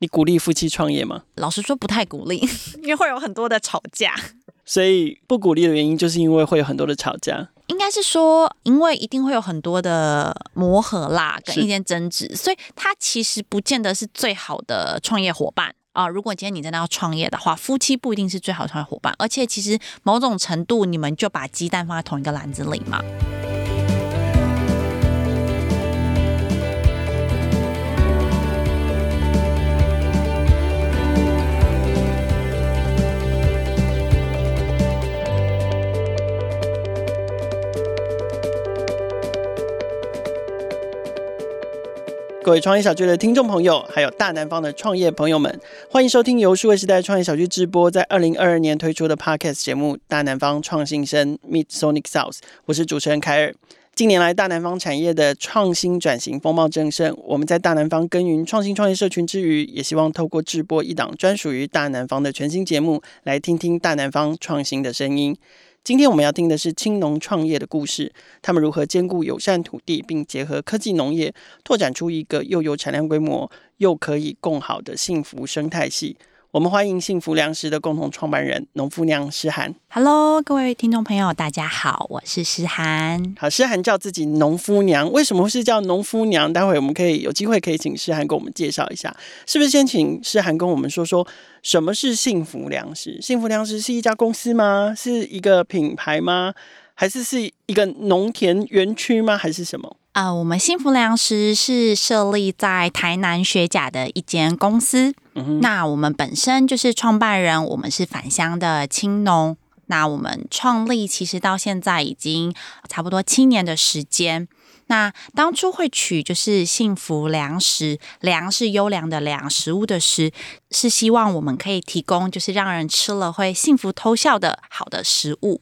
你鼓励夫妻创业吗？老实说，不太鼓励，因为会有很多的吵架。所以不鼓励的原因，就是因为会有很多的吵架。应该是说，因为一定会有很多的磨合啦，跟一些争执，所以他其实不见得是最好的创业伙伴啊。如果今天你真的要创业的话，夫妻不一定是最好的创业伙伴，而且其实某种程度，你们就把鸡蛋放在同一个篮子里嘛。各位创业小聚的听众朋友，还有大南方的创业朋友们，欢迎收听由数位时代创业小聚直播，在二零二二年推出的 Podcast 节目《大南方创新声 Meet Sonic South》。我是主持人凯尔。近年来，大南方产业的创新转型风貌正盛。我们在大南方耕耘创新创业社群之余，也希望透过直播一档专属于大南方的全新节目，来听听大南方创新的声音。今天我们要听的是青农创业的故事，他们如何兼顾友善土地，并结合科技农业，拓展出一个又有产量规模，又可以共好的幸福生态系。我们欢迎幸福粮食的共同创办人农夫娘诗涵。Hello，各位听众朋友，大家好，我是诗涵。好，诗涵叫自己农夫娘，为什么会是叫农夫娘？待会我们可以有机会可以请诗涵给我们介绍一下，是不是先请诗涵跟我们说说什么是幸福粮食？幸福粮食是一家公司吗？是一个品牌吗？还是是一个农田园区吗？还是什么？啊、呃，我们幸福粮食是设立在台南学甲的一间公司。嗯，那我们本身就是创办人，我们是返乡的青农。那我们创立其实到现在已经差不多七年的时间。那当初会取就是幸福粮食，粮是优良的粮，食物的食，是希望我们可以提供就是让人吃了会幸福偷笑的好的食物。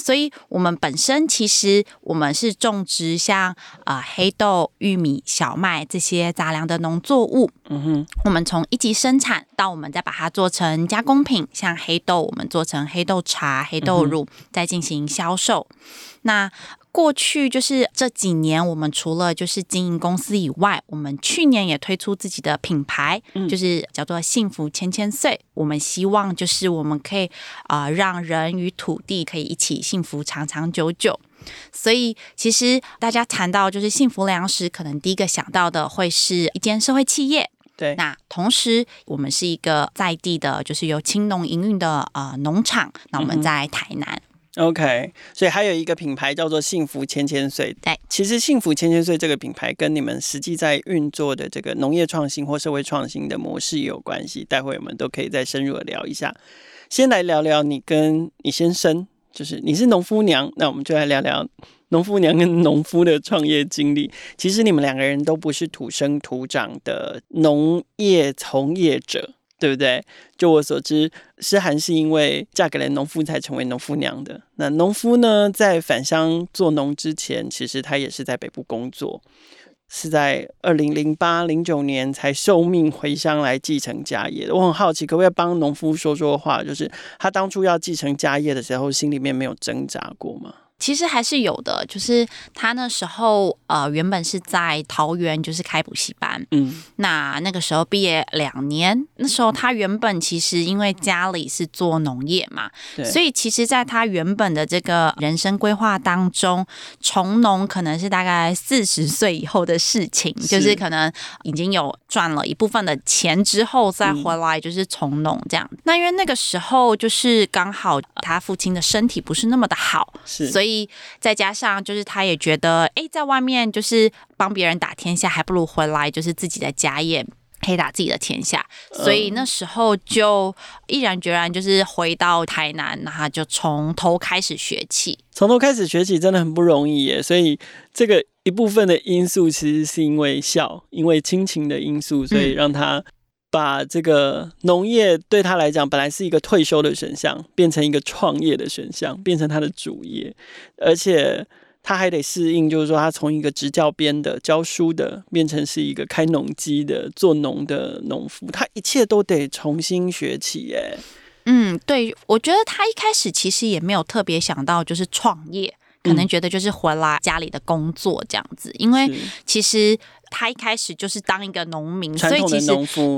所以，我们本身其实我们是种植像呃黑豆、玉米、小麦这些杂粮的农作物。嗯哼，我们从一级生产到我们再把它做成加工品，像黑豆，我们做成黑豆茶、黑豆乳，再进行销售。那过去就是这几年，我们除了就是经营公司以外，我们去年也推出自己的品牌，嗯、就是叫做“幸福千千岁”。我们希望就是我们可以啊、呃，让人与土地可以一起幸福长长久久。所以，其实大家谈到就是幸福粮食，可能第一个想到的会是一间社会企业。对，那同时我们是一个在地的，就是由青农营运的呃农场。那我们在台南。嗯 OK，所以还有一个品牌叫做“幸福千千岁”。对，其实“幸福千千岁”这个品牌跟你们实际在运作的这个农业创新或社会创新的模式也有关系。待会我们都可以再深入的聊一下。先来聊聊你跟你先生，就是你是农夫娘，那我们就来聊聊农夫娘跟农夫的创业经历。其实你们两个人都不是土生土长的农业从业者。对不对？就我所知，诗涵是因为嫁给了农夫才成为农夫娘的。那农夫呢，在返乡做农之前，其实他也是在北部工作，是在二零零八零九年才受命回乡来继承家业。我很好奇，可不可以帮农夫说说话？就是他当初要继承家业的时候，心里面没有挣扎过吗？其实还是有的，就是他那时候呃，原本是在桃园，就是开补习班。嗯，那那个时候毕业两年，那时候他原本其实因为家里是做农业嘛，对，所以其实在他原本的这个人生规划当中，从农可能是大概四十岁以后的事情，是就是可能已经有赚了一部分的钱之后再回来就是从农这样。嗯、那因为那个时候就是刚好他父亲的身体不是那么的好，是，所以。再加上，就是他也觉得，哎，在外面就是帮别人打天下，还不如回来就是自己的家业可以打自己的天下。所以那时候就毅然决然就是回到台南，然后就从头开始学起。从头开始学起真的很不容易耶。所以这个一部分的因素其实是因为孝，因为亲情的因素，所以让他。把这个农业对他来讲本来是一个退休的选项，变成一个创业的选项，变成他的主业，而且他还得适应，就是说他从一个执教编的教书的，变成是一个开农机的做农的农夫，他一切都得重新学起。耶。嗯，对，我觉得他一开始其实也没有特别想到就是创业。可能觉得就是回来家里的工作这样子，因为其实他一开始就是当一个农民，所以其实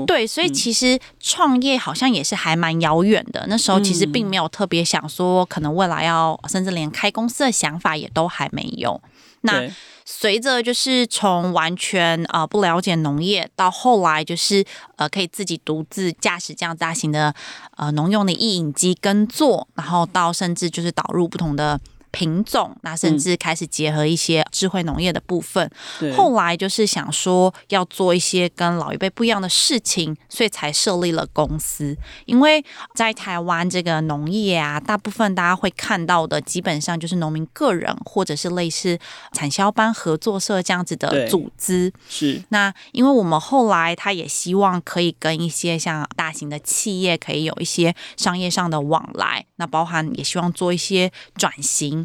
对，所以其实创业好像也是还蛮遥远的。那时候其实并没有特别想说，可能未来要甚至连开公司的想法也都还没有。那随着就是从完全呃不了解农业，到后来就是呃可以自己独自驾驶这样大型的呃农用的意影机耕作，然后到甚至就是导入不同的。品种，那甚至开始结合一些智慧农业的部分。嗯、后来就是想说要做一些跟老一辈不一样的事情，所以才设立了公司。因为在台湾这个农业啊，大部分大家会看到的，基本上就是农民个人或者是类似产销班合作社这样子的组织。是。那因为我们后来他也希望可以跟一些像大型的企业可以有一些商业上的往来，那包含也希望做一些转型。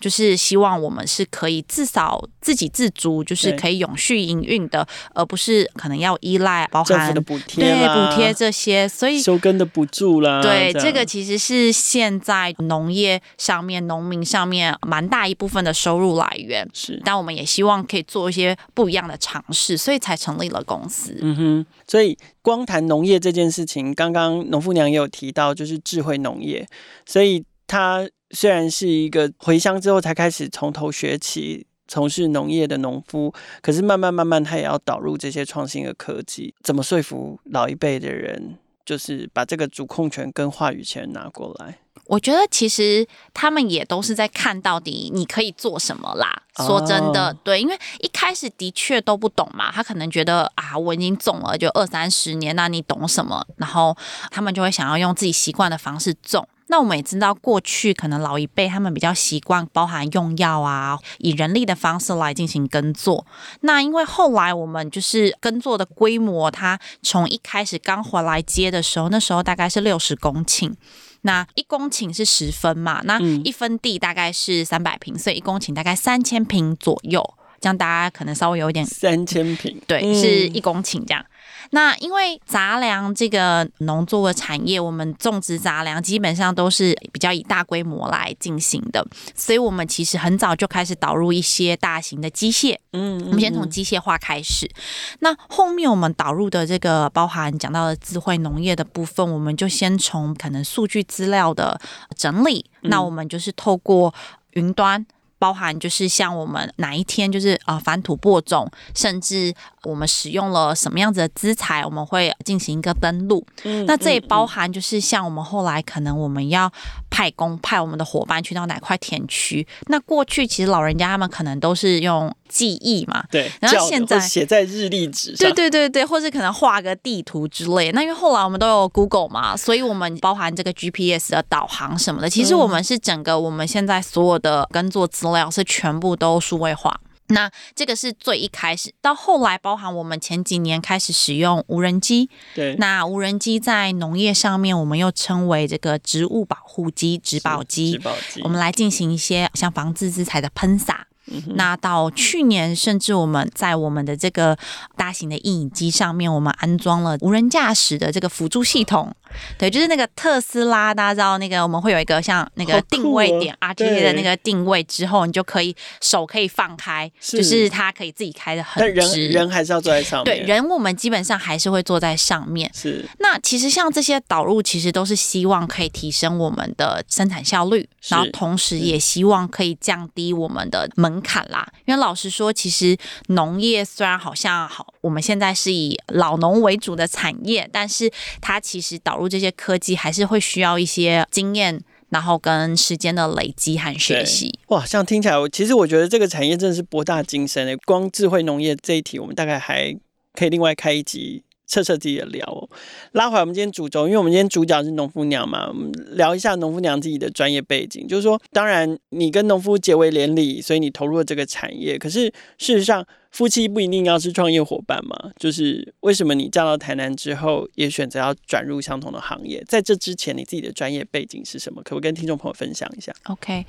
就是希望我们是可以至少自给自足，就是可以永续营运的，而不是可能要依赖包含的补贴、对补贴这些。所以收耕的补助啦，对这，这个其实是现在农业上面农民上面蛮大一部分的收入来源。是，但我们也希望可以做一些不一样的尝试，所以才成立了公司。嗯哼，所以光谈农业这件事情，刚刚农夫娘也有提到，就是智慧农业，所以他。虽然是一个回乡之后才开始从头学起从事农业的农夫，可是慢慢慢慢他也要导入这些创新的科技。怎么说服老一辈的人，就是把这个主控权跟话语权拿过来？我觉得其实他们也都是在看到底你可以做什么啦。说真的，对，因为一开始的确都不懂嘛，他可能觉得啊，我已经种了就二三十年，那你懂什么？然后他们就会想要用自己习惯的方式种。那我们也知道，过去可能老一辈他们比较习惯包含用药啊，以人力的方式来进行耕作。那因为后来我们就是耕作的规模，它从一开始刚回来接的时候，那时候大概是六十公顷，那一公顷是十分嘛，那一分地大概是三百平，所以一公顷大概三千平左右。这样大家可能稍微有一点三千平，对，是一公顷这样。那因为杂粮这个农作物产业，我们种植杂粮基本上都是比较以大规模来进行的，所以我们其实很早就开始导入一些大型的机械。嗯，我们先从机械化开始。那后面我们导入的这个包含讲到的智慧农业的部分，我们就先从可能数据资料的整理。那我们就是透过云端。包含就是像我们哪一天就是呃返土播种，甚至我们使用了什么样子的资材，我们会进行一个登录。嗯，那这也包含就是像我们后来可能我们要派工派我们的伙伴去到哪块田区。那过去其实老人家他们可能都是用记忆嘛，对，然后现在写在日历纸上，对对对对，或是可能画个地图之类。那因为后来我们都有 Google 嘛，所以我们包含这个 GPS 的导航什么的，其实我们是整个我们现在所有的耕作资料是全部都数位化。那这个是最一开始，到后来包含我们前几年开始使用无人机。对，那无人机在农业上面，我们又称为这个植物保护机、植保机。植保机，我们来进行一些像防治资材的喷洒。那到去年，甚至我们在我们的这个大型的印影机上面，我们安装了无人驾驶的这个辅助系统。对，就是那个特斯拉，大家知道那个我们会有一个像那个定位点 RTA 的那个定位之后，你就可以手可以放开，就是它可以自己开的很直。人人还是要坐在上面。对，人我们基本上还是会坐在上面。是。那其实像这些导入，其实都是希望可以提升我们的生产效率，然后同时也希望可以降低我们的门门槛啦。因为老实说，其实农业虽然好像好，我们现在是以老农为主的产业，但是它其实导入。这些科技还是会需要一些经验，然后跟时间的累积和学习。哇，像听起来，其实我觉得这个产业真的是博大精深诶。光智慧农业这一题，我们大概还可以另外开一集彻彻底底的聊哦。拉回我们今天主轴，因为我们今天主角是农夫娘嘛，我们聊一下农夫娘自己的专业背景。就是说，当然你跟农夫结为连理，所以你投入了这个产业。可是事实上，夫妻不一定要是创业伙伴嘛，就是为什么你嫁到台南之后也选择要转入相同的行业？在这之前，你自己的专业背景是什么？可不可以跟听众朋友分享一下？OK，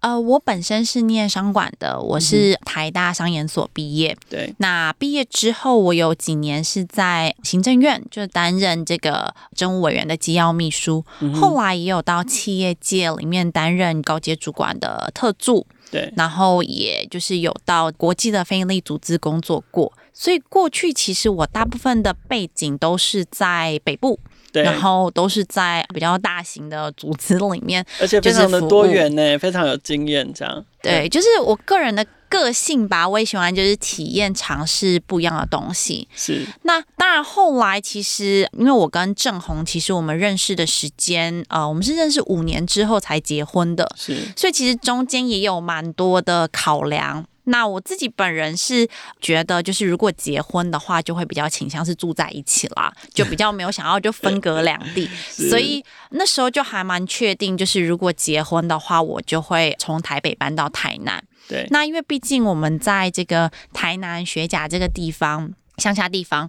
呃，我本身是念商管的，我是台大商研所毕业。对、嗯，那毕业之后，我有几年是在行政院，就担任这个政务委员的机要秘书。嗯、后来也有到企业界里面担任高阶主管的特助。对，然后也就是有到国际的非营利组织工作过。所以过去其实我大部分的背景都是在北部。对，然后都是在比较大型的组织里面，而且非常的多元呢，非常有经验。这样，对，就是我个人的个性吧，我也喜欢就是体验尝试不一样的东西。是，那当然后来其实因为我跟郑红，其实我们认识的时间，呃，我们是认识五年之后才结婚的，是，所以其实中间也有蛮多的考量。那我自己本人是觉得，就是如果结婚的话，就会比较倾向是住在一起啦，就比较没有想要就分隔两地，所以那时候就还蛮确定，就是如果结婚的话，我就会从台北搬到台南。对，那因为毕竟我们在这个台南学甲这个地方。乡下地方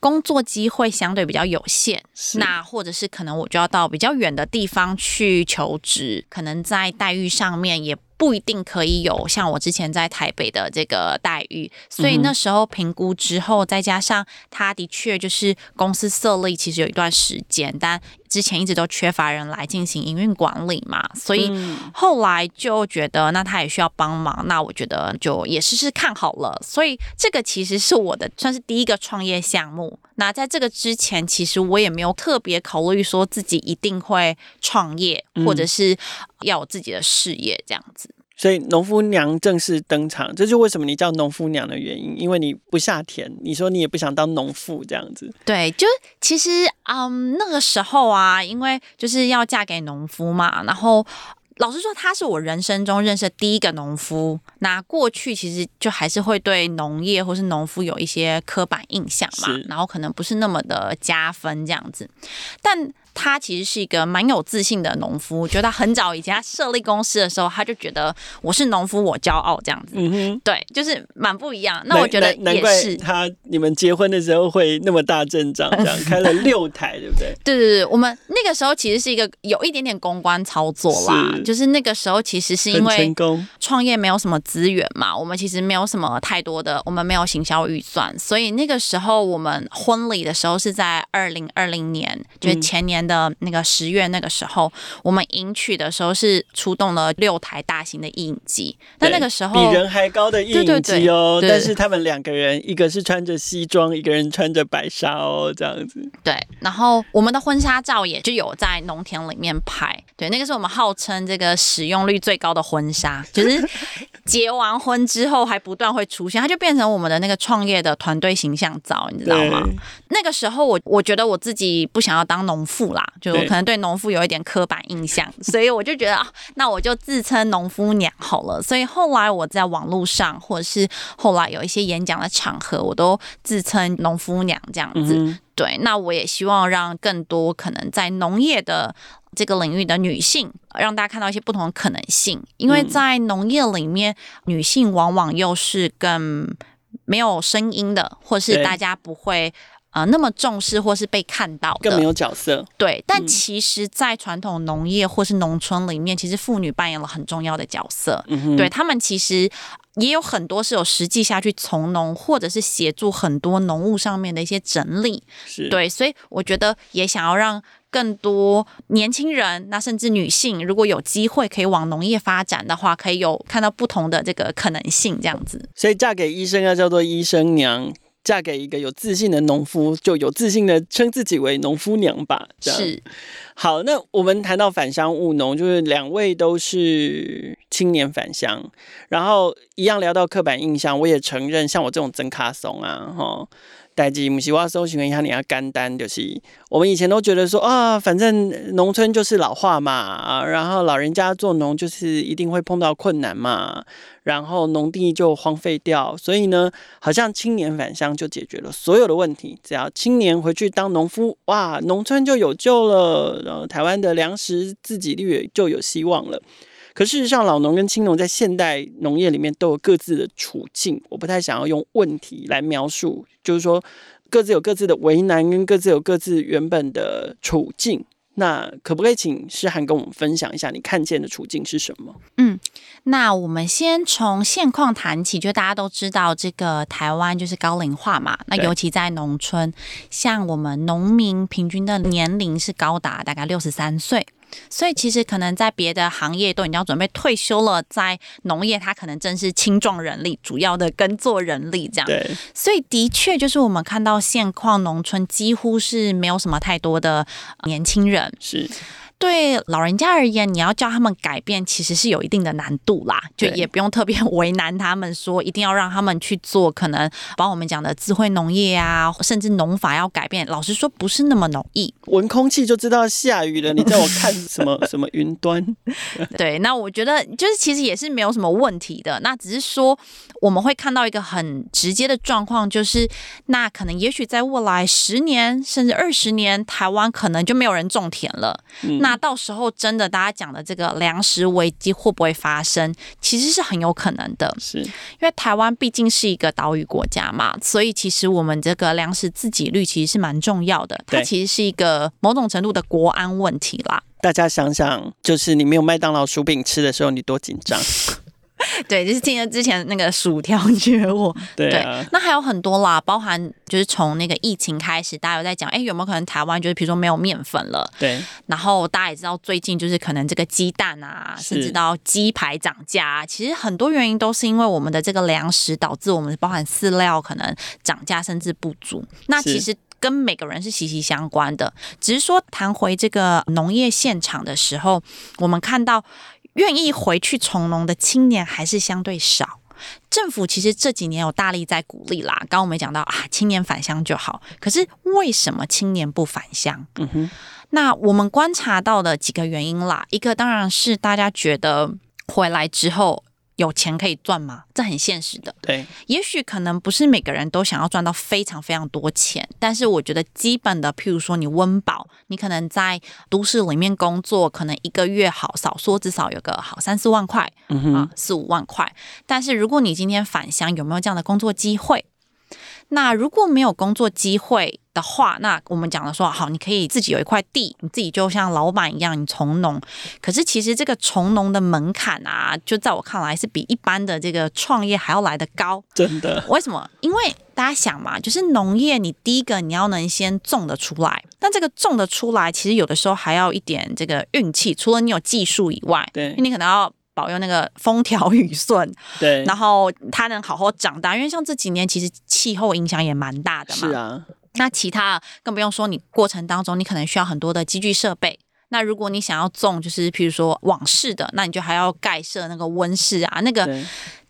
工作机会相对比较有限，那或者是可能我就要到比较远的地方去求职，可能在待遇上面也不一定可以有像我之前在台北的这个待遇，所以那时候评估之后，再加上他的确就是公司设立其实有一段时间，但。之前一直都缺乏人来进行营运管理嘛，所以后来就觉得那他也需要帮忙，那我觉得就也试试看好了。所以这个其实是我的算是第一个创业项目。那在这个之前，其实我也没有特别考虑说自己一定会创业，或者是要有自己的事业这样子。所以农夫娘正式登场，这就为什么你叫农夫娘的原因，因为你不下田，你说你也不想当农妇这样子。对，就其实嗯那个时候啊，因为就是要嫁给农夫嘛，然后老实说，他是我人生中认识的第一个农夫。那过去其实就还是会对农业或是农夫有一些刻板印象嘛，然后可能不是那么的加分这样子，但。他其实是一个蛮有自信的农夫，我觉得他很早以前他设立公司的时候，他就觉得我是农夫，我骄傲这样子。嗯哼，对，就是蛮不一样。那我觉得也是他，你们结婚的时候会那么大阵仗，这样开了六台，对不对？对对对，我们那个时候其实是一个有一点点公关操作啦，是就是那个时候其实是因为创业没有什么资源嘛，我们其实没有什么太多的，我们没有行销预算，所以那个时候我们婚礼的时候是在二零二零年，就是前年。的那个十月那个时候，我们迎娶的时候是出动了六台大型的影机，但那个时候比人还高的影机哦，但是他们两个人，一个是穿着西装，一个人穿着白纱哦，这样子。对，然后我们的婚纱照也就有在农田里面拍，对，那个是我们号称这个使用率最高的婚纱，就是 结完婚之后还不断会出现，它就变成我们的那个创业的团队形象照，你知道吗？那个时候我我觉得我自己不想要当农妇。啦，就可能对农夫有一点刻板印象，所以我就觉得啊，那我就自称农夫娘好了。所以后来我在网络上，或者是后来有一些演讲的场合，我都自称农夫娘这样子。嗯、对，那我也希望让更多可能在农业的这个领域的女性，让大家看到一些不同的可能性。因为在农业里面，女性往往又是更没有声音的，或是大家不会。啊、呃，那么重视或是被看到的，更没有角色。对，但其实，在传统农业或是农村里面，嗯、其实妇女扮演了很重要的角色。嗯哼，对他们其实也有很多是有实际下去从农，或者是协助很多农务上面的一些整理。是对，所以我觉得也想要让更多年轻人，那甚至女性，如果有机会可以往农业发展的话，可以有看到不同的这个可能性，这样子。所以嫁给医生要叫做医生娘。嫁给一个有自信的农夫，就有自信的称自己为农夫娘吧。这样是。好，那我们谈到返乡务农，就是两位都是青年返乡，然后一样聊到刻板印象，我也承认，像我这种真卡怂啊，哈。代志不是我搜寻一下，你要简单就是。我们以前都觉得说啊，反正农村就是老化嘛，然后老人家做农就是一定会碰到困难嘛，然后农地就荒废掉，所以呢，好像青年返乡就解决了所有的问题，只要青年回去当农夫，哇，农村就有救了，然后台湾的粮食自给率就有希望了。可事实上，老农跟青农在现代农业里面都有各自的处境。我不太想要用问题来描述，就是说各自有各自的为难，跟各自有各自原本的处境。那可不可以请诗涵跟我们分享一下你看见的处境是什么？嗯，那我们先从现况谈起，就大家都知道这个台湾就是高龄化嘛，那尤其在农村，像我们农民平均的年龄是高达大概六十三岁。所以其实可能在别的行业都已经要准备退休了，在农业它可能正是青壮人力主要的耕作人力这样。对，所以的确就是我们看到现况，农村几乎是没有什么太多的年轻人。是。对老人家而言，你要叫他们改变，其实是有一定的难度啦。就也不用特别 为难他们，说一定要让他们去做。可能把我们讲的智慧农业啊，甚至农法要改变，老实说不是那么容易。闻空气就知道下雨了，你叫我看什么什么云端？对，那我觉得就是其实也是没有什么问题的。那只是说我们会看到一个很直接的状况，就是那可能也许在未来十年甚至二十年，台湾可能就没有人种田了。嗯那到时候真的大家讲的这个粮食危机会不会发生？其实是很有可能的，是因为台湾毕竟是一个岛屿国家嘛，所以其实我们这个粮食自给率其实是蛮重要的，它其实是一个某种程度的国安问题啦。大家想想，就是你没有麦当劳薯饼吃的时候，你多紧张。对，就是听了之前那个薯条 绝我，对啊，对，那还有很多啦，包含就是从那个疫情开始，大家有在讲，哎，有没有可能台湾就是比如说没有面粉了？对，然后大家也知道最近就是可能这个鸡蛋啊，甚至到鸡排涨价，其实很多原因都是因为我们的这个粮食导致我们包含饲料可能涨价甚至不足。那其实跟每个人是息息相关的，只是说谈回这个农业现场的时候，我们看到。愿意回去从农的青年还是相对少，政府其实这几年有大力在鼓励啦。刚刚我们讲到啊，青年返乡就好，可是为什么青年不返乡？嗯哼，那我们观察到的几个原因啦，一个当然是大家觉得回来之后。有钱可以赚吗？这很现实的。对，也许可能不是每个人都想要赚到非常非常多钱，但是我觉得基本的，譬如说你温饱，你可能在都市里面工作，可能一个月好少说至少有个好三四万块，嗯，啊，四五万块。但是如果你今天返乡，有没有这样的工作机会？那如果没有工作机会的话，那我们讲的说好，你可以自己有一块地，你自己就像老板一样，你从农。可是其实这个从农的门槛啊，就在我看来是比一般的这个创业还要来得高。真的？为什么？因为大家想嘛，就是农业，你第一个你要能先种得出来，但这个种得出来，其实有的时候还要一点这个运气。除了你有技术以外，对，因为你可能要。保佑那个风调雨顺，对，然后它能好好长大。因为像这几年，其实气候影响也蛮大的嘛。是啊，那其他更不用说，你过程当中你可能需要很多的机具设备。那如果你想要种，就是譬如说网式的，那你就还要盖设那个温室啊，那个。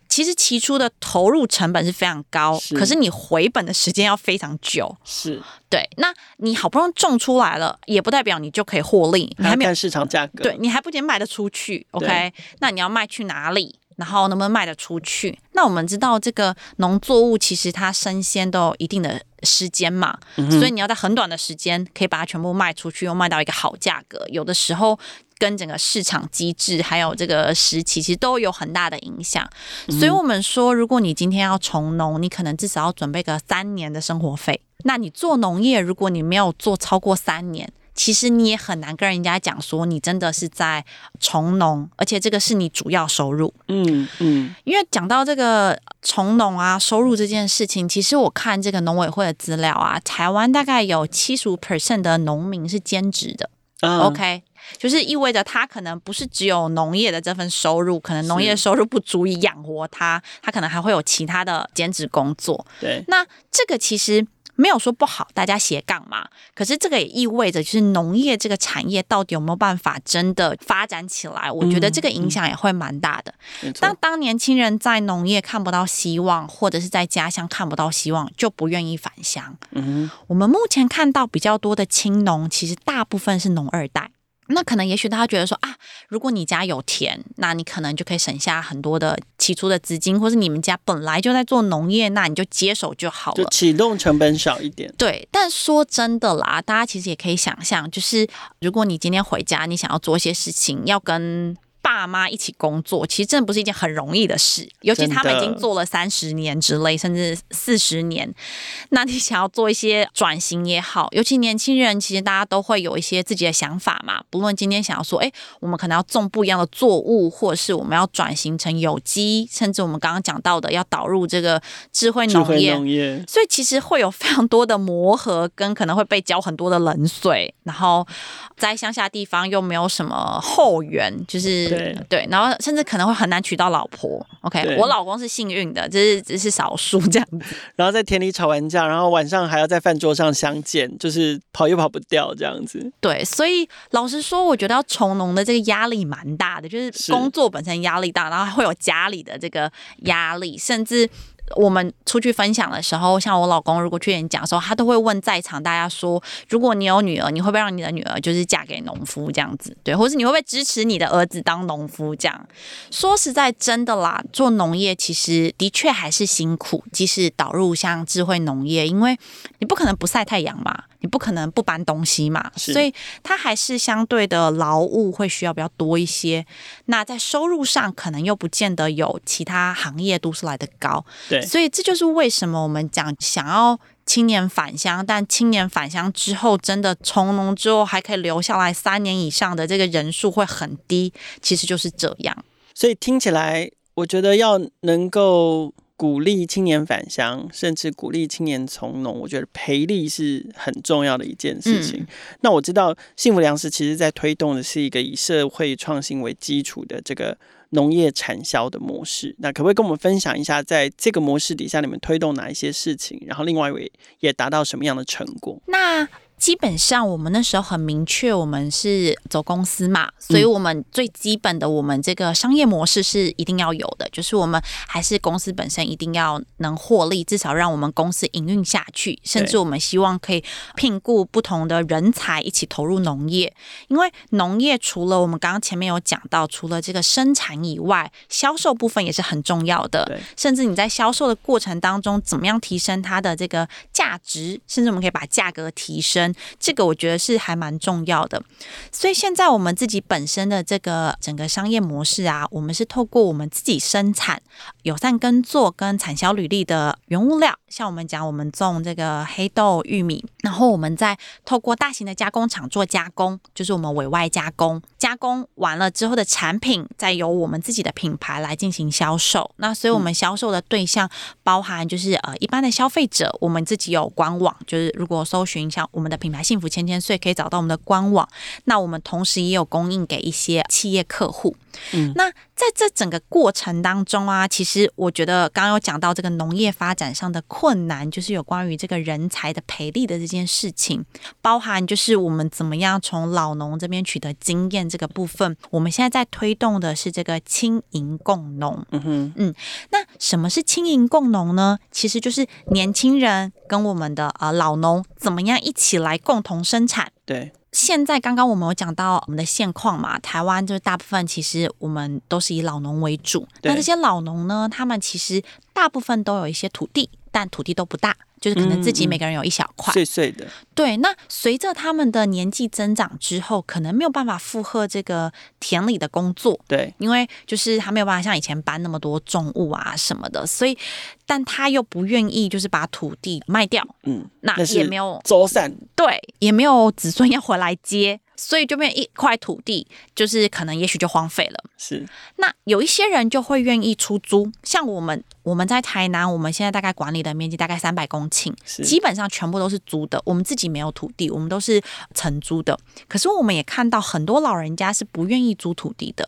其实起初的投入成本是非常高，是，可是你回本的时间要非常久。是，对。那你好不容易种出来了，也不代表你就可以获利。你还没有看市场价格，对，你还不仅卖得出去。OK，那你要卖去哪里？然后能不能卖得出去？那我们知道这个农作物其实它生鲜都有一定的时间嘛，嗯、所以你要在很短的时间可以把它全部卖出去，又卖到一个好价格。有的时候跟整个市场机制还有这个时期其实都有很大的影响。嗯、所以我们说，如果你今天要从农，你可能至少要准备个三年的生活费。那你做农业，如果你没有做超过三年，其实你也很难跟人家讲说你真的是在从农，而且这个是你主要收入。嗯嗯，因为讲到这个从农啊，收入这件事情，其实我看这个农委会的资料啊，台湾大概有七十五 percent 的农民是兼职的。Uh, OK，就是意味着他可能不是只有农业的这份收入，可能农业收入不足以养活他，他可能还会有其他的兼职工作。对，那这个其实。没有说不好，大家斜杠嘛。可是这个也意味着，就是农业这个产业到底有没有办法真的发展起来？我觉得这个影响也会蛮大的。嗯嗯、当当年轻人在农业看不到希望，或者是在家乡看不到希望，就不愿意返乡。嗯，我们目前看到比较多的青农，其实大部分是农二代。那可能也许大家觉得说啊，如果你家有田，那你可能就可以省下很多的起初的资金，或是你们家本来就在做农业，那你就接手就好了，就启动成本少一点。对，但说真的啦，大家其实也可以想象，就是如果你今天回家，你想要做一些事情，要跟爸妈一起工作，其实真的不是一件很容易的事，尤其他们已经做了三十年之类，甚至四十年。那你想要做一些转型也好，尤其年轻人，其实大家都会有一些自己的想法嘛。不论今天想要说，哎，我们可能要种不一样的作物，或者是我们要转型成有机，甚至我们刚刚讲到的要导入这个智慧农业。农业。所以其实会有非常多的磨合，跟可能会被浇很多的冷水，然后在乡下地方又没有什么后援，就是。对对，然后甚至可能会很难娶到老婆。OK，我老公是幸运的，只是只是少数这样。然后在田里吵完架，然后晚上还要在饭桌上相见，就是跑又跑不掉这样子。对，所以老实说，我觉得要从农的这个压力蛮大的，就是工作本身压力大，然后还会有家里的这个压力，甚至。我们出去分享的时候，像我老公如果去演讲的时候，他都会问在场大家说：如果你有女儿，你会不会让你的女儿就是嫁给农夫这样子？对，或是你会不会支持你的儿子当农夫这样？说实在，真的啦，做农业其实的确还是辛苦，即使导入像智慧农业，因为你不可能不晒太阳嘛。你不可能不搬东西嘛，所以它还是相对的劳务会需要比较多一些。那在收入上，可能又不见得有其他行业都是来的高。对，所以这就是为什么我们讲想要青年返乡，但青年返乡之后，真的从农之后还可以留下来三年以上的这个人数会很低，其实就是这样。所以听起来，我觉得要能够。鼓励青年返乡，甚至鼓励青年从农，我觉得培力是很重要的一件事情。嗯、那我知道幸福粮食其实在推动的是一个以社会创新为基础的这个农业产销的模式。那可不可以跟我们分享一下，在这个模式底下，你们推动哪一些事情？然后另外一位也达到什么样的成果？那基本上，我们那时候很明确，我们是走公司嘛，所以我们最基本的，我们这个商业模式是一定要有的，就是我们还是公司本身一定要能获利，至少让我们公司营运下去，甚至我们希望可以聘雇不同的人才一起投入农业，因为农业除了我们刚刚前面有讲到，除了这个生产以外，销售部分也是很重要的，甚至你在销售的过程当中，怎么样提升它的这个价值，甚至我们可以把价格提升。这个我觉得是还蛮重要的，所以现在我们自己本身的这个整个商业模式啊，我们是透过我们自己生产友善耕作跟产销履历的原物料，像我们讲我们种这个黑豆、玉米，然后我们再透过大型的加工厂做加工，就是我们委外加工，加工完了之后的产品，再由我们自己的品牌来进行销售。那所以我们销售的对象包含就是呃一般的消费者，我们自己有官网，就是如果搜寻像我们的。品牌幸福千千岁可以找到我们的官网，那我们同时也有供应给一些企业客户。嗯，那在这整个过程当中啊，其实我觉得刚刚有讲到这个农业发展上的困难，就是有关于这个人才的培力的这件事情，包含就是我们怎么样从老农这边取得经验这个部分。我们现在在推动的是这个轻盈共农。嗯哼，嗯，那什么是轻盈共农呢？其实就是年轻人跟我们的呃老农怎么样一起来共同生产。对。现在刚刚我们有讲到我们的现况嘛，台湾就是大部分其实我们都是以老农为主。那这些老农呢，他们其实大部分都有一些土地，但土地都不大。就是可能自己每个人有一小块、嗯、碎碎的，对。那随着他们的年纪增长之后，可能没有办法负荷这个田里的工作，对。因为就是他没有办法像以前搬那么多重物啊什么的，所以，但他又不愿意就是把土地卖掉，嗯，那也没有周散，对，也没有子孙要回来接。所以就变一块土地，就是可能也许就荒废了。是，那有一些人就会愿意出租，像我们，我们在台南，我们现在大概管理的面积大概三百公顷，基本上全部都是租的，我们自己没有土地，我们都是承租的。可是我们也看到很多老人家是不愿意租土地的，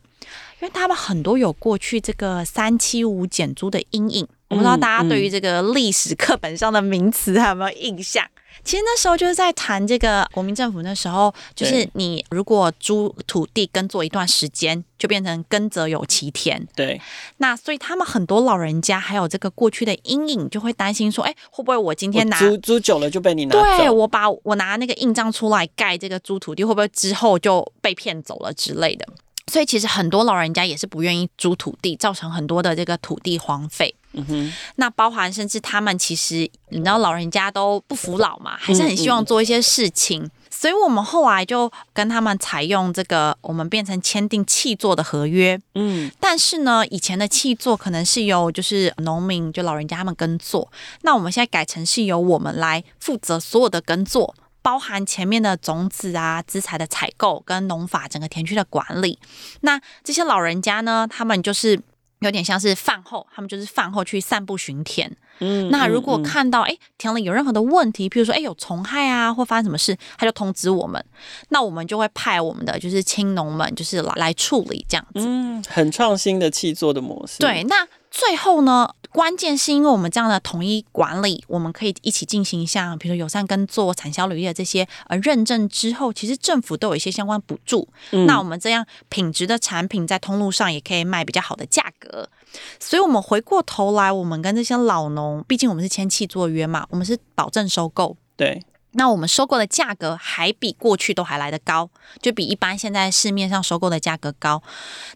因为他们很多有过去这个三七五减租的阴影。我不知道大家对于这个历史课本上的名词还有没有印象？其实那时候就是在谈这个国民政府那时候，就是你如果租土地耕作一段时间，就变成耕者有其田。对，那所以他们很多老人家还有这个过去的阴影，就会担心说，哎，会不会我今天拿租租久了就被你拿走？对，我把我拿那个印章出来盖这个租土地，会不会之后就被骗走了之类的？所以其实很多老人家也是不愿意租土地，造成很多的这个土地荒废。嗯哼，那包含甚至他们其实你知道老人家都不服老嘛，还是很希望做一些事情。嗯嗯、所以我们后来就跟他们采用这个，我们变成签订契作的合约。嗯，但是呢，以前的契作可能是由就是农民就老人家他们耕作，那我们现在改成是由我们来负责所有的耕作，包含前面的种子啊、资材的采购跟农法整个田区的管理。那这些老人家呢，他们就是。有点像是饭后，他们就是饭后去散步巡田。嗯，那如果看到哎、嗯、田里有任何的问题，譬如说哎有虫害啊，或发生什么事，他就通知我们，那我们就会派我们的就是青农们就是来来处理这样子。嗯，很创新的气作的模式。对，那。最后呢，关键是因为我们这样的统一管理，我们可以一起进行像比如说友善跟做、产销履历的这些呃认证之后，其实政府都有一些相关补助。嗯、那我们这样品质的产品在通路上也可以卖比较好的价格。所以，我们回过头来，我们跟这些老农，毕竟我们是签契作约嘛，我们是保证收购。对。那我们收购的价格还比过去都还来得高，就比一般现在市面上收购的价格高。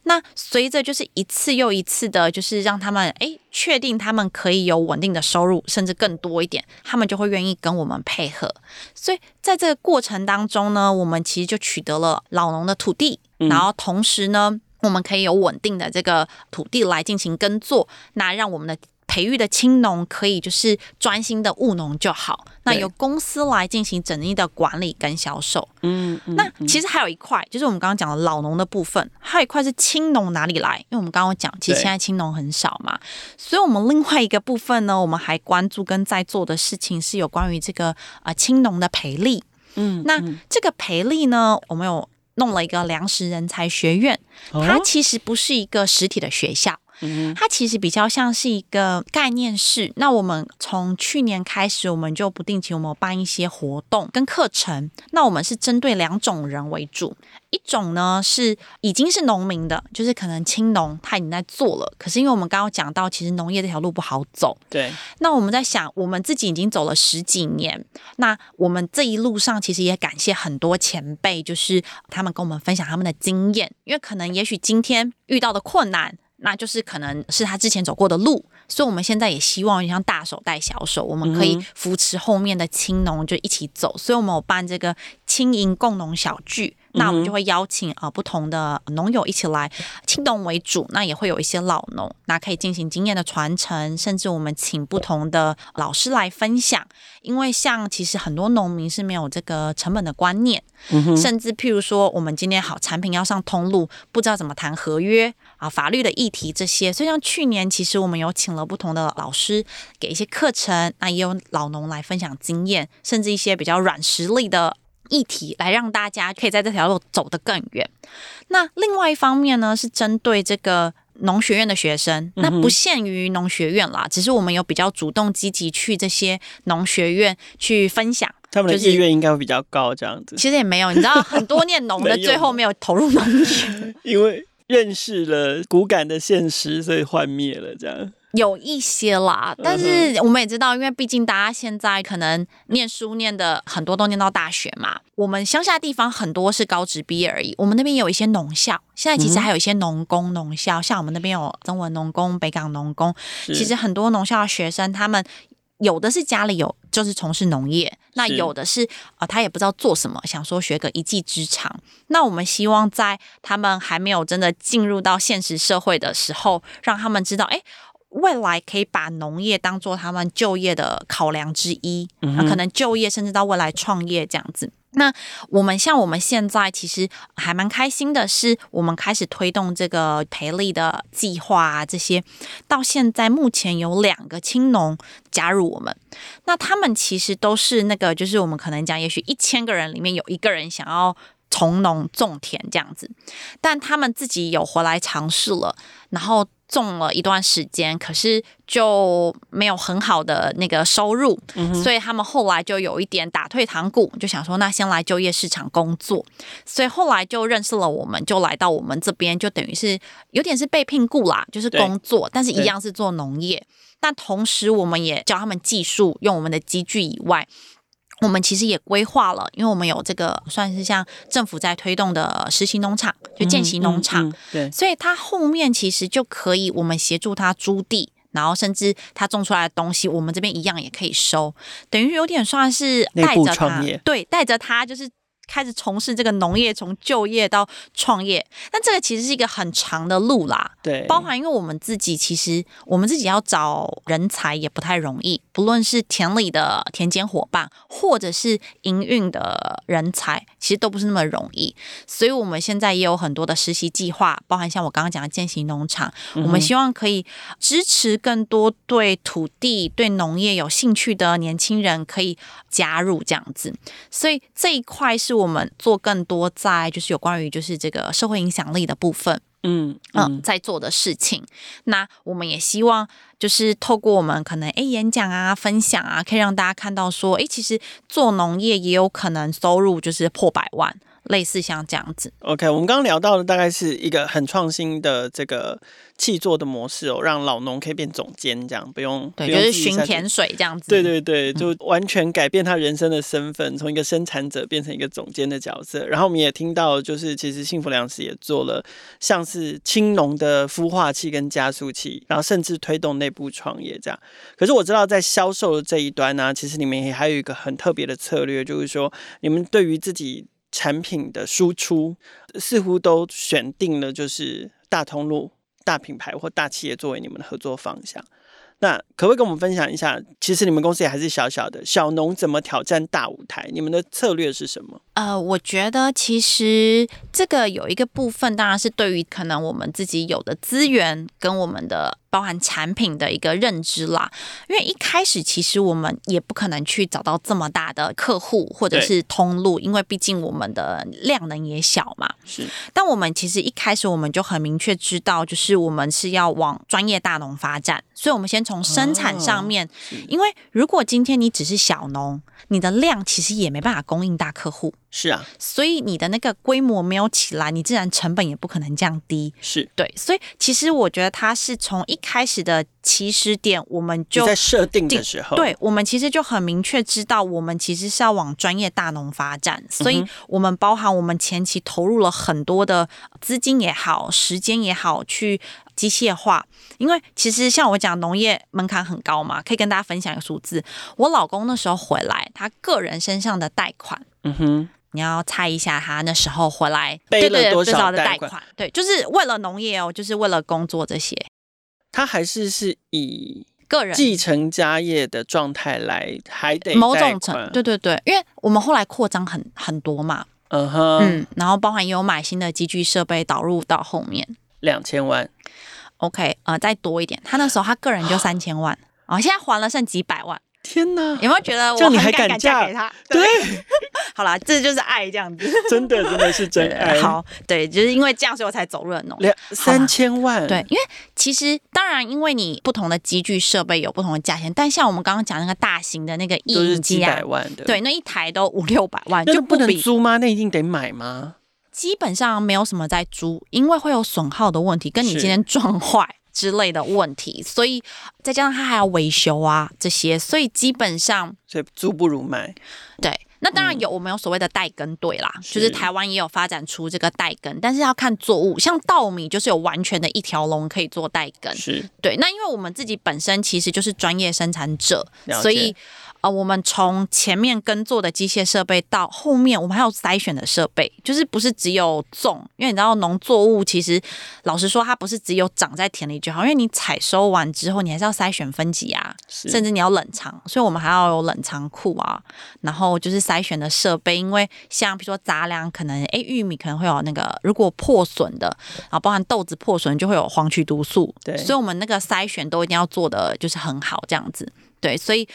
那随着就是一次又一次的，就是让他们诶确定他们可以有稳定的收入，甚至更多一点，他们就会愿意跟我们配合。所以在这个过程当中呢，我们其实就取得了老农的土地，然后同时呢，我们可以有稳定的这个土地来进行耕作，那让我们的。培育的青农可以就是专心的务农就好，那由公司来进行整一的管理跟销售。嗯，那其实还有一块，就是我们刚刚讲的老农的部分，还有一块是青农哪里来？因为我们刚刚讲，其实现在青农很少嘛，所以我们另外一个部分呢，我们还关注跟在做的事情是有关于这个啊青农的培力。嗯，那这个培力呢，我们有弄了一个粮食人才学院，它其实不是一个实体的学校。它其实比较像是一个概念式。那我们从去年开始，我们就不定期我们办一些活动跟课程。那我们是针对两种人为主，一种呢是已经是农民的，就是可能青农他已经在做了。可是因为我们刚刚讲到，其实农业这条路不好走。对。那我们在想，我们自己已经走了十几年，那我们这一路上其实也感谢很多前辈，就是他们跟我们分享他们的经验，因为可能也许今天遇到的困难。那就是可能是他之前走过的路，所以我们现在也希望像大手带小手，我们可以扶持后面的青农就一起走。所以我们有办这个青银共农小聚。那我们就会邀请啊不同的农友一起来，青农为主，那也会有一些老农，那可以进行经验的传承，甚至我们请不同的老师来分享。因为像其实很多农民是没有这个成本的观念，嗯、甚至譬如说我们今天好产品要上通路，不知道怎么谈合约啊，法律的议题这些。所以像去年其实我们有请了不同的老师给一些课程，那也有老农来分享经验，甚至一些比较软实力的。议题来让大家可以在这条路走得更远。那另外一方面呢，是针对这个农学院的学生，那不限于农学院啦，只是我们有比较主动积极去这些农学院去分享，他们的意愿应该会比较高，这样子。其实也没有，你知道，很多念农的最后没有投入农业，因为认识了骨感的现实，所以幻灭了这样。有一些啦，但是我们也知道，因为毕竟大家现在可能念书念的很多都念到大学嘛。我们乡下地方很多是高职毕业而已，我们那边有一些农校，现在其实还有一些农工农校，嗯、像我们那边有中文农工、北港农工。其实很多农校的学生，他们有的是家里有就是从事农业，那有的是啊、呃，他也不知道做什么，想说学个一技之长。那我们希望在他们还没有真的进入到现实社会的时候，让他们知道，哎。未来可以把农业当做他们就业的考量之一，嗯，可能就业甚至到未来创业这样子。那我们像我们现在其实还蛮开心的是，我们开始推动这个培力的计划啊，这些到现在目前有两个青农加入我们。那他们其实都是那个，就是我们可能讲，也许一千个人里面有一个人想要从农种田这样子，但他们自己有回来尝试了，然后。种了一段时间，可是就没有很好的那个收入，嗯，所以他们后来就有一点打退堂鼓，就想说那先来就业市场工作，所以后来就认识了我们，就来到我们这边，就等于是有点是被聘雇啦，就是工作，但是一样是做农业，但同时我们也教他们技术，用我们的机具以外。我们其实也规划了，因为我们有这个算是像政府在推动的实习农场，就践行农场，嗯嗯嗯，对，所以他后面其实就可以我们协助他租地，然后甚至他种出来的东西，我们这边一样也可以收，等于有点算是带着他，对，带着他就是开始从事这个农业，从就业到创业，但这个其实是一个很长的路啦。对，包含因为我们自己其实我们自己要找人才也不太容易，不论是田里的田间伙伴，或者是营运的人才，其实都不是那么容易。所以我们现在也有很多的实习计划，包含像我刚刚讲的践行农场，嗯、我们希望可以支持更多对土地、对农业有兴趣的年轻人可以加入这样子。所以这一块是。我们做更多在就是有关于就是这个社会影响力的部分，嗯嗯、呃，在做的事情。那我们也希望就是透过我们可能诶演讲啊、分享啊，可以让大家看到说，诶其实做农业也有可能收入就是破百万。类似像这样子，OK，我们刚刚聊到的大概是一个很创新的这个气作的模式哦，让老农可以变总监，这样不用对，就是巡田水这样子，对对对，就完全改变他人生的身份，从、嗯、一个生产者变成一个总监的角色。然后我们也听到，就是其实幸福粮食也做了像是青农的孵化器跟加速器，然后甚至推动内部创业这样。可是我知道在销售的这一端呢、啊，其实你们也还有一个很特别的策略，就是说你们对于自己。产品的输出似乎都选定了，就是大通路、大品牌或大企业作为你们的合作方向。那可不可以跟我们分享一下？其实你们公司也还是小小的，小农怎么挑战大舞台？你们的策略是什么？呃，我觉得其实这个有一个部分，当然是对于可能我们自己有的资源跟我们的包含产品的一个认知啦。因为一开始其实我们也不可能去找到这么大的客户或者是通路，因为毕竟我们的量能也小嘛。是。但我们其实一开始我们就很明确知道，就是我们是要往专业大农发展，所以我们先从从生产上面，因为如果今天你只是小农，你的量其实也没办法供应大客户。是啊，所以你的那个规模没有起来，你自然成本也不可能降低。是对，所以其实我觉得它是从一开始的起始点，我们就在设定的时候，对，我们其实就很明确知道，我们其实是要往专业大农发展。所以我们包含我们前期投入了很多的资金也好，时间也好，去机械化。因为其实像我讲，农业门槛很高嘛，可以跟大家分享一个数字。我老公那时候回来，他个人身上的贷款，嗯哼。你要猜一下，他那时候回来背了多少的贷款？对，就是为了农业哦，就是为了工作这些。他还是是以个人。继承家业的状态来，还得某种程，对对对，因为我们后来扩张很很多嘛，嗯哼，嗯，然后包含也有买新的机具设备导入到后面，两千万，OK，呃，再多一点，他那时候他个人就三千万，哦，现在还了剩几百万。天哪！有没有觉得我你还敢嫁给他？对，好啦，这就是爱，这样子，真的真的是真爱。好，对，就是因为这样，所以我才走入农业。两三千万，对，因为其实当然，因为你不同的机具设备有不同的价钱，但像我们刚刚讲那个大型的那个印机啊，对，那一台都五六百万，就不能租吗？那一定得买吗？基本上没有什么在租，因为会有损耗的问题，跟你今天撞坏。之类的问题，所以再加上它还要维修啊这些，所以基本上，所以租不如买。对，那当然有，我们有所谓的代耕队啦，嗯、就是台湾也有发展出这个代耕，但是要看作物，像稻米就是有完全的一条龙可以做代耕。是对，那因为我们自己本身其实就是专业生产者，所以。呃，我们从前面耕作的机械设备到后面，我们还有筛选的设备，就是不是只有种，因为你知道农作物其实老实说，它不是只有长在田里就好，因为你采收完之后，你还是要筛选分级啊，甚至你要冷藏，所以我们还要有冷藏库啊，然后就是筛选的设备，因为像比如说杂粮，可能诶玉米可能会有那个如果破损的，然后包含豆子破损就会有黄曲毒素，对，所以我们那个筛选都一定要做的就是很好这样子。对，所以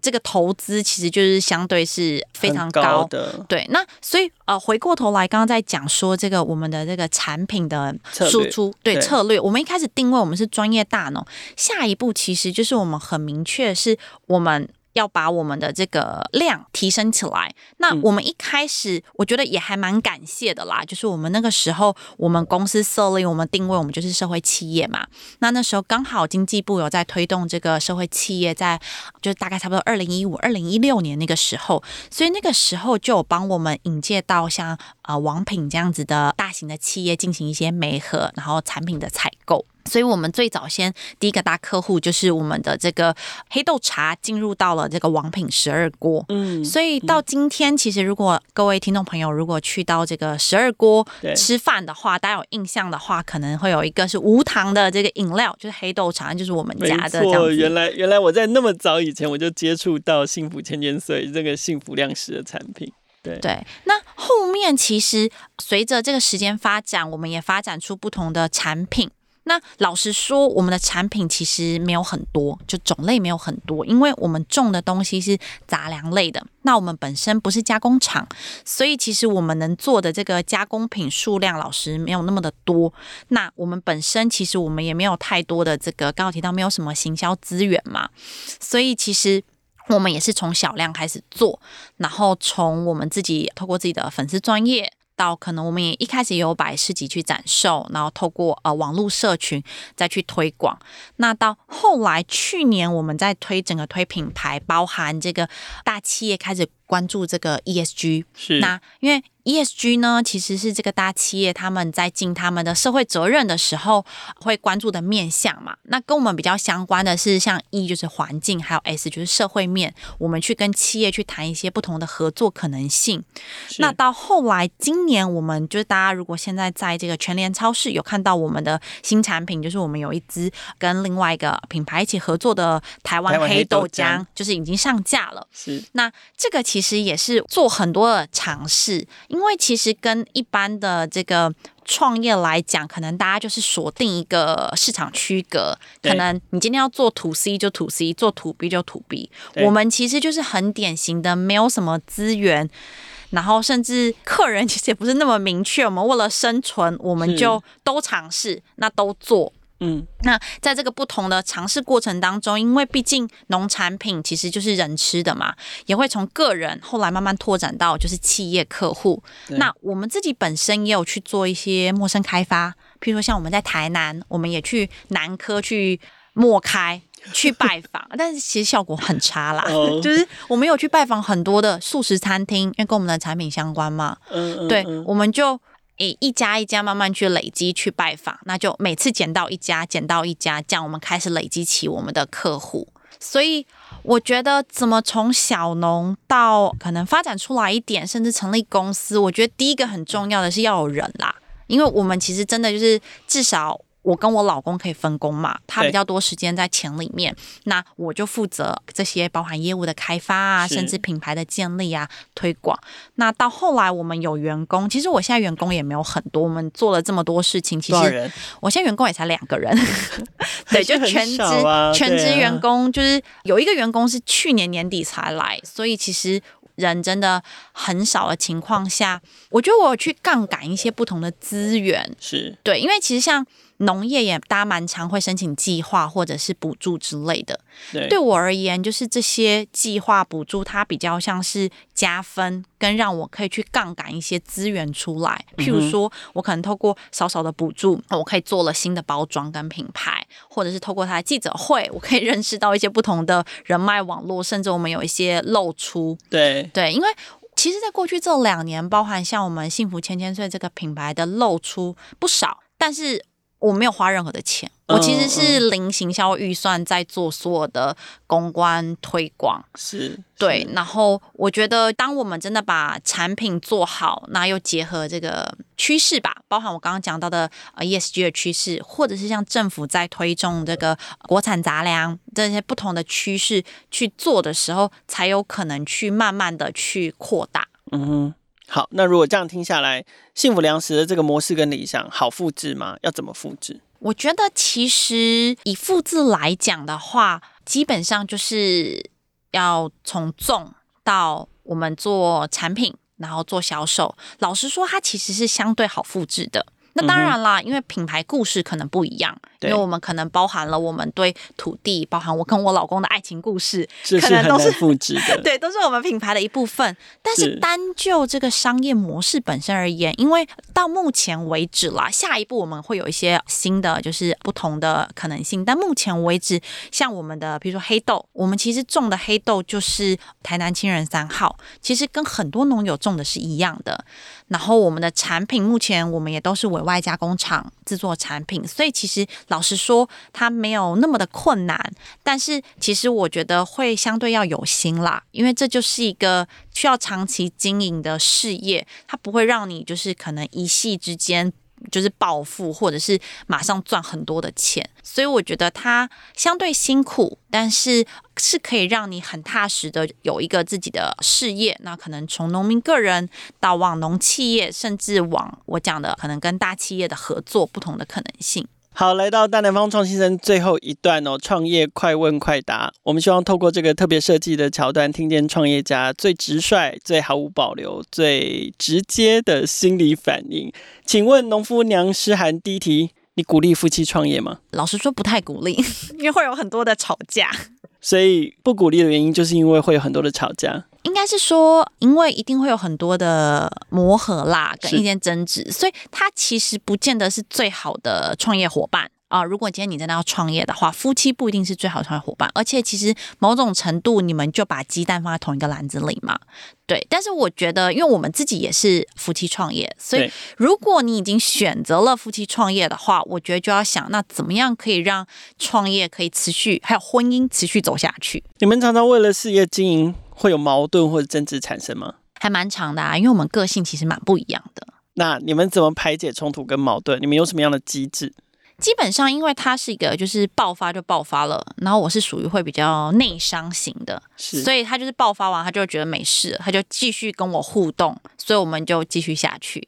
这个投资其实就是相对是非常高，高的。对，那所以呃，回过头来，刚刚在讲说这个我们的这个产品的输出，对，对策略，我们一开始定位我们是专业大农，下一步其实就是我们很明确是我们。要把我们的这个量提升起来。那我们一开始，我觉得也还蛮感谢的啦。就是我们那个时候，我们公司设立，我们定位，我们就是社会企业嘛。那那时候刚好经济部有在推动这个社会企业，在就是大概差不多二零一五、二零一六年那个时候，所以那个时候就有帮我们引介到像呃王品这样子的大型的企业进行一些媒合，然后产品的采购。所以我们最早先第一个大客户就是我们的这个黑豆茶进入到了这个王品十二锅。嗯，所以到今天，其实如果各位听众朋友如果去到这个十二锅吃饭的话，大家有印象的话，可能会有一个是无糖的这个饮料，就是黑豆茶，就是我们家的。没错，原来原来我在那么早以前我就接触到幸福千千岁这个幸福量食的产品。对对，那后面其实随着这个时间发展，我们也发展出不同的产品。那老实说，我们的产品其实没有很多，就种类没有很多，因为我们种的东西是杂粮类的。那我们本身不是加工厂，所以其实我们能做的这个加工品数量，老实没有那么的多。那我们本身其实我们也没有太多的这个，刚刚提到没有什么行销资源嘛，所以其实我们也是从小量开始做，然后从我们自己透过自己的粉丝专业。到可能我们也一开始也有摆市集去展售，然后透过呃网络社群再去推广。那到后来去年我们在推整个推品牌，包含这个大企业开始关注这个 ESG，是那因为。ESG 呢，其实是这个大企业他们在尽他们的社会责任的时候会关注的面向嘛。那跟我们比较相关的是，像 E 就是环境，还有 S 就是社会面，我们去跟企业去谈一些不同的合作可能性。那到后来，今年我们就是大家如果现在在这个全联超市有看到我们的新产品，就是我们有一支跟另外一个品牌一起合作的台湾黑豆浆，就是已经上架了。是，那这个其实也是做很多的尝试。因为其实跟一般的这个创业来讲，可能大家就是锁定一个市场区隔，可能你今天要做 to C 就 to C，做 to B 就 to B。我们其实就是很典型的，没有什么资源，然后甚至客人其实也不是那么明确。我们为了生存，我们就都尝试，那都做。嗯，那在这个不同的尝试过程当中，因为毕竟农产品其实就是人吃的嘛，也会从个人后来慢慢拓展到就是企业客户。那我们自己本身也有去做一些陌生开发，譬如说像我们在台南，我们也去南科去陌开去拜访，但是其实效果很差啦。Oh. 就是我们有去拜访很多的素食餐厅，因为跟我们的产品相关嘛。嗯嗯，对，我们就。诶，一家一家慢慢去累积去拜访，那就每次捡到一家，捡到一家，这样我们开始累积起我们的客户。所以我觉得，怎么从小农到可能发展出来一点，甚至成立公司，我觉得第一个很重要的是要有人啦，因为我们其实真的就是至少。我跟我老公可以分工嘛，他比较多时间在钱里面，那我就负责这些包含业务的开发啊，甚至品牌的建立啊、推广。那到后来我们有员工，其实我现在员工也没有很多，我们做了这么多事情，其实我现在员工也才两个人，对，就全职、啊、全职员工，就是有一个员工是去年年底才来，所以其实。人真的很少的情况下，我觉得我有去杠杆一些不同的资源，是。对，因为其实像农业也大家蛮常会申请计划或者是补助之类的。对，对我而言，就是这些计划补助，它比较像是加分，跟让我可以去杠杆一些资源出来。譬如说，我可能透过少少的补助，我可以做了新的包装跟品牌，或者是透过他的记者会，我可以认识到一些不同的人脉网络，甚至我们有一些露出。对对，因为其实，在过去这两年，包含像我们幸福千千岁这个品牌的露出不少，但是。我没有花任何的钱，我其实是零行销预算在做所有的公关推广，是对。然后我觉得，当我们真的把产品做好，那又结合这个趋势吧，包含我刚刚讲到的呃 ESG 的趋势，或者是像政府在推动这个国产杂粮这些不同的趋势去做的时候，才有可能去慢慢的去扩大。嗯哼。好，那如果这样听下来，幸福粮食的这个模式跟理想好复制吗？要怎么复制？我觉得其实以复制来讲的话，基本上就是要从种到我们做产品，然后做销售。老实说，它其实是相对好复制的。那当然啦，因为品牌故事可能不一样，因为我们可能包含了我们对土地，包含我跟我老公的爱情故事，可能都是复制的，对，都是我们品牌的一部分。但是单就这个商业模式本身而言，因为到目前为止啦，下一步我们会有一些新的，就是不同的可能性。但目前为止，像我们的，比如说黑豆，我们其实种的黑豆就是台南青人三号，其实跟很多农友种的是一样的。然。后我们的产品目前我们也都是委外加工厂制作产品，所以其实老实说，它没有那么的困难，但是其实我觉得会相对要有心啦，因为这就是一个需要长期经营的事业，它不会让你就是可能一夕之间。就是暴富，或者是马上赚很多的钱，所以我觉得它相对辛苦，但是是可以让你很踏实的有一个自己的事业。那可能从农民个人到网农企业，甚至往我讲的可能跟大企业的合作，不同的可能性。好，来到大南方创新生最后一段哦，创业快问快答。我们希望透过这个特别设计的桥段，听见创业家最直率、最毫无保留、最直接的心理反应。请问农夫娘诗涵第一题，你鼓励夫妻创业吗？老实说，不太鼓励，因为会有很多的吵架。所以不鼓励的原因，就是因为会有很多的吵架。应该是说，因为一定会有很多的磨合啦，跟意见争执，所以他其实不见得是最好的创业伙伴。啊，如果今天你真的要创业的话，夫妻不一定是最好的创业伙伴，而且其实某种程度你们就把鸡蛋放在同一个篮子里嘛。对，但是我觉得，因为我们自己也是夫妻创业，所以如果你已经选择了夫妻创业的话，我觉得就要想，那怎么样可以让创业可以持续，还有婚姻持续走下去？你们常常为了事业经营会有矛盾或者争执产生吗？还蛮长的啊，因为我们个性其实蛮不一样的。那你们怎么排解冲突跟矛盾？你们有什么样的机制？基本上，因为他是一个就是爆发就爆发了，然后我是属于会比较内伤型的，是，所以他就是爆发完，他就觉得没事，他就继续跟我互动，所以我们就继续下去。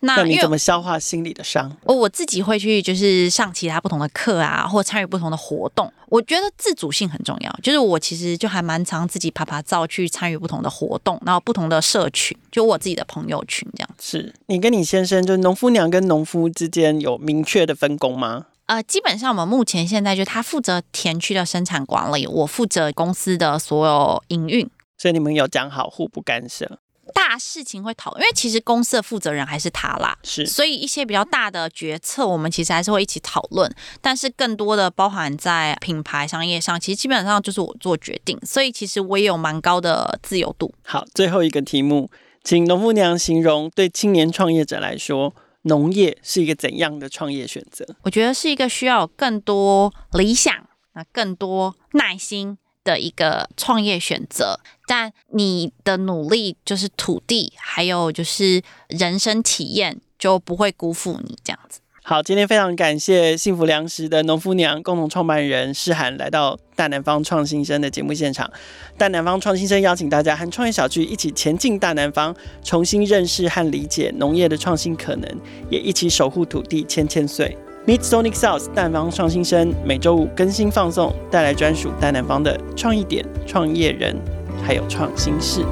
那，那你怎么消化心里的伤？我我自己会去就是上其他不同的课啊，或参与不同的活动。我觉得自主性很重要，就是我其实就还蛮常自己爬爬照去参与不同的活动，然后不同的社群，就我自己的朋友群这样。是你跟你先生，就农夫娘跟农夫之间有明确的分工吗？呃，基本上我们目前现在就他负责田区的生产管理，我负责公司的所有营运，所以你们有讲好互不干涉。大事情会讨论，因为其实公司的负责人还是他啦，是，所以一些比较大的决策，我们其实还是会一起讨论。但是更多的包含在品牌商业上，其实基本上就是我做决定，所以其实我也有蛮高的自由度。好，最后一个题目，请农夫娘形容对青年创业者来说，农业是一个怎样的创业选择？我觉得是一个需要更多理想，那更多耐心。的一个创业选择，但你的努力就是土地，还有就是人生体验，就不会辜负你这样子。好，今天非常感谢幸福粮食的农夫娘共同创办人诗涵来到大南方创新生的节目现场。大南方创新生邀请大家和创业小聚一起前进大南方，重新认识和理解农业的创新可能，也一起守护土地千千岁。Meet Sonic South 大南方创新生每周五更新放送，带来专属大南方的创意点、创业人，还有创新事。